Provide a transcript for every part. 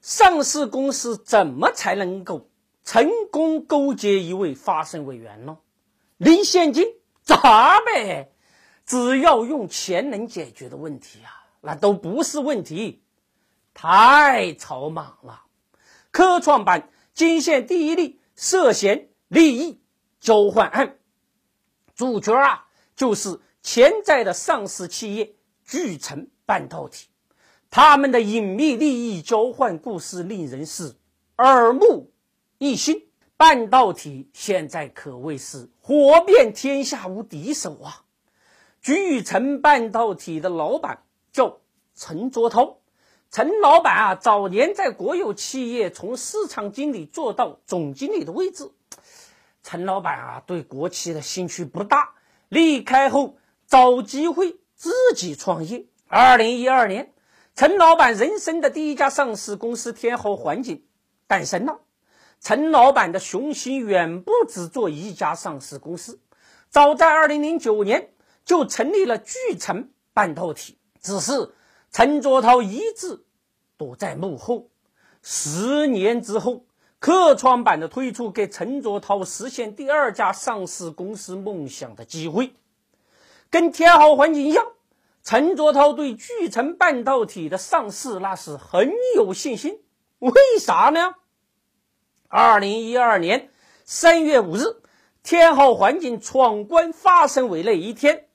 上市公司怎么才能够成功勾结一位发生委员呢？领现金砸呗！只要用钱能解决的问题啊，那都不是问题。太草莽了！科创板惊现第一例涉嫌利益交换案，主角啊就是潜在的上市企业聚成半导体。他们的隐秘利益交换故事令人是耳目一新。半导体现在可谓是火遍天下无敌手啊！聚成半导体的老板叫陈卓涛，陈老板啊，早年在国有企业从市场经理做到总经理的位置。陈老板啊，对国企的兴趣不大，离开后找机会自己创业。二零一二年。陈老板人生的第一家上市公司天豪环境诞生了。陈老板的雄心远不止做一家上市公司，早在2009年就成立了聚成半导体，只是陈卓涛一直躲在幕后。十年之后，科创板的推出给陈卓涛实现第二家上市公司梦想的机会，跟天豪环境一样。陈卓涛对聚成半导体的上市那是很有信心，为啥呢？二零一二年三月五日，天浩环境闯关发审委那一天，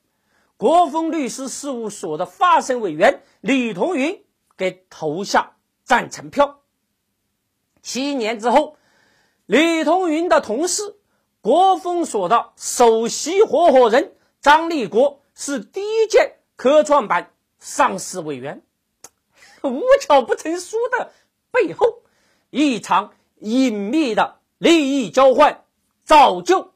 国风律师事务所的发审委员李同云给投下赞成票。七年之后，李同云的同事，国风所的首席合伙人张立国是第一届。科创板上市委员，无巧不成书的背后，一场隐秘的利益交换早就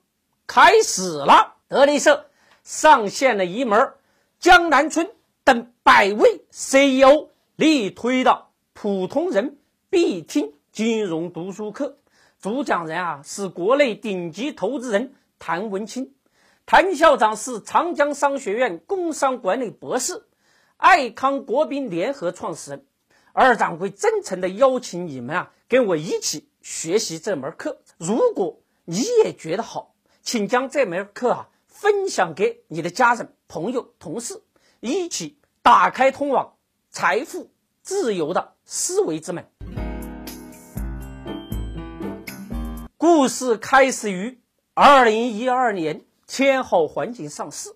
开始了。德力社上线了一门江南春等百位 CEO 力推的普通人必听金融读书课，主讲人啊是国内顶级投资人谭文清。谭校长是长江商学院工商管理博士，爱康国宾联合创始人。二掌柜真诚的邀请你们啊，跟我一起学习这门课。如果你也觉得好，请将这门课啊分享给你的家人、朋友、同事，一起打开通往财富自由的思维之门。故事开始于二零一二年。天好环境上市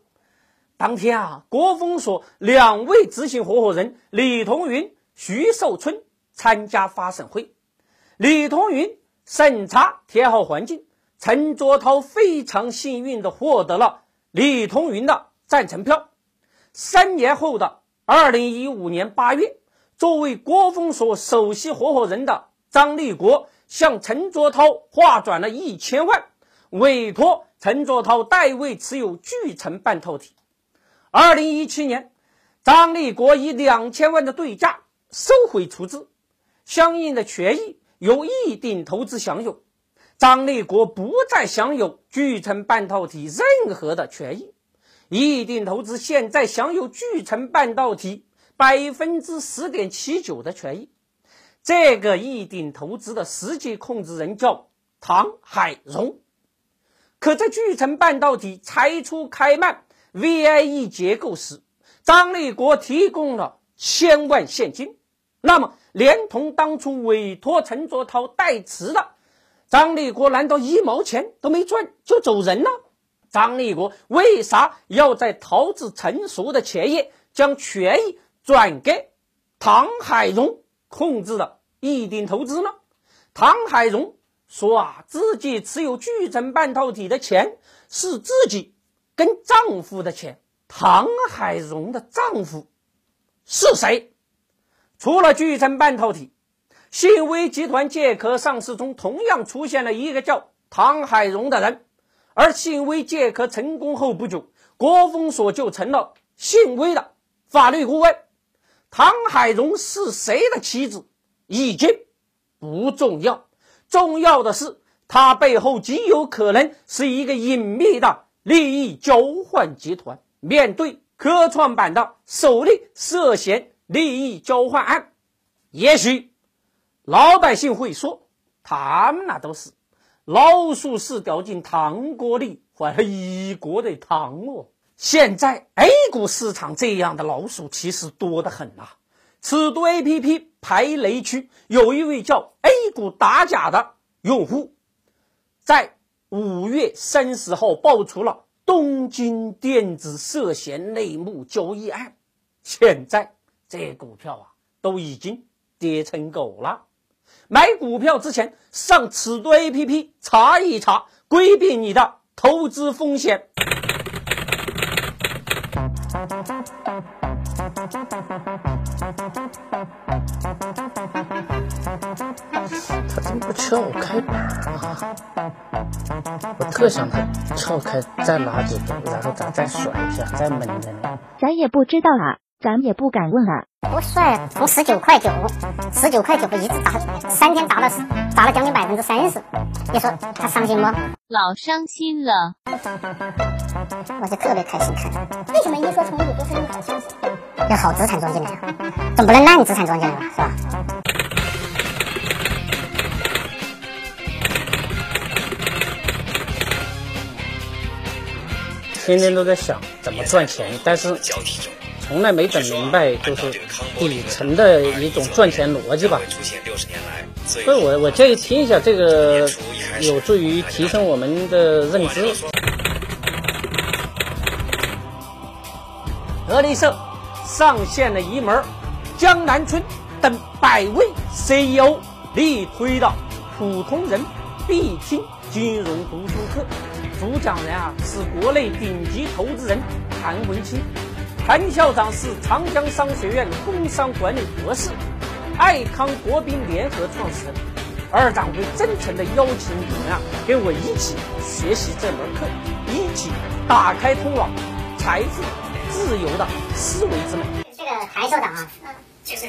当天啊，国风所两位执行合伙人李同云、徐寿春参加发审会。李同云审查天好环境，陈卓涛非常幸运的获得了李同云的赞成票。三年后的二零一五年八月，作为国风所首席合伙人的张立国向陈卓涛划转了一千万，委托。陈卓涛代为持有聚成半导体。二零一七年，张立国以两千万的对价收回出资，相应的权益由易鼎投资享有。张立国不再享有聚成半导体任何的权益。易鼎投资现在享有聚成半导体百分之十点七九的权益。这个易鼎投资的实际控制人叫唐海荣。可在聚成半导体拆出开曼 VIE 结构时，张立国提供了千万现金。那么，连同当初委托陈卓涛代持的张立国，难道一毛钱都没赚就走人了？张立国为啥要在桃子成熟的前夜将权益转给唐海荣控制的一鼎投资呢？唐海荣。说啊，自己持有聚成半导体的钱是自己跟丈夫的钱。唐海荣的丈夫是谁？除了聚成半导体，信威集团借壳上市中同样出现了一个叫唐海荣的人。而信威借壳成功后不久，国风所就成了信威的法律顾问。唐海荣是谁的妻子已经不重要。重要的是，它背后极有可能是一个隐秘的利益交换集团。面对科创板的首例涉嫌利益交换案，也许老百姓会说，他们那都是老鼠屎掉进汤锅里，坏了一锅的汤哦。现在 A 股市场这样的老鼠其实多得很呐。尺度 APP 排雷区有一位叫 A 股打假的用户，在五月三十号爆出了东京电子涉嫌内幕交易案，现在这股票啊都已经跌成狗了。买股票之前上尺度 APP 查一查，规避你的投资风险。他怎么不撬开门啊？我特想他撬开，再拉几个，然后咱再甩一下，再闷着呢。咱也不知道啊，咱也不敢问啊。不帅，从十九块九，十九块九一直砸，三天砸了砸了将近百分之三十。你说他伤心不？老伤心了。我就特别开心看。为什么一说重组就是利好消息？要好资产装进来啊，总不能烂资产装进来吧，是吧？天天都在想怎么赚钱，但是从来没整明白就是底层的一种赚钱逻辑吧。所以我我建议听一下这个，有助于提升我们的认知。德力社上线了一门江南春等百位 CEO 力推的普通人必听金融读书课。主讲人啊是国内顶级投资人韩文清，谭校长是长江商学院工商管理博士，爱康国宾联合创始人。二掌柜真诚的邀请你们啊，跟我一起学习这门课，一起打开通往财富自由的思维之门。这个谭校长啊，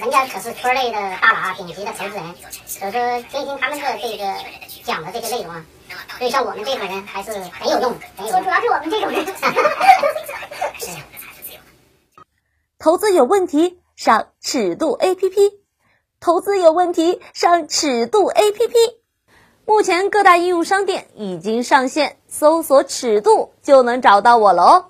人家可是圈内的大佬，顶级的投资人，所以说听听他们的这个讲的这些内容啊。所以像我们这种人还是很有用的。说主要是我们这种人。投资有问题，上尺度 APP。投资有问题，上尺度 APP。目前各大应用商店已经上线，搜索“尺度”就能找到我了哦。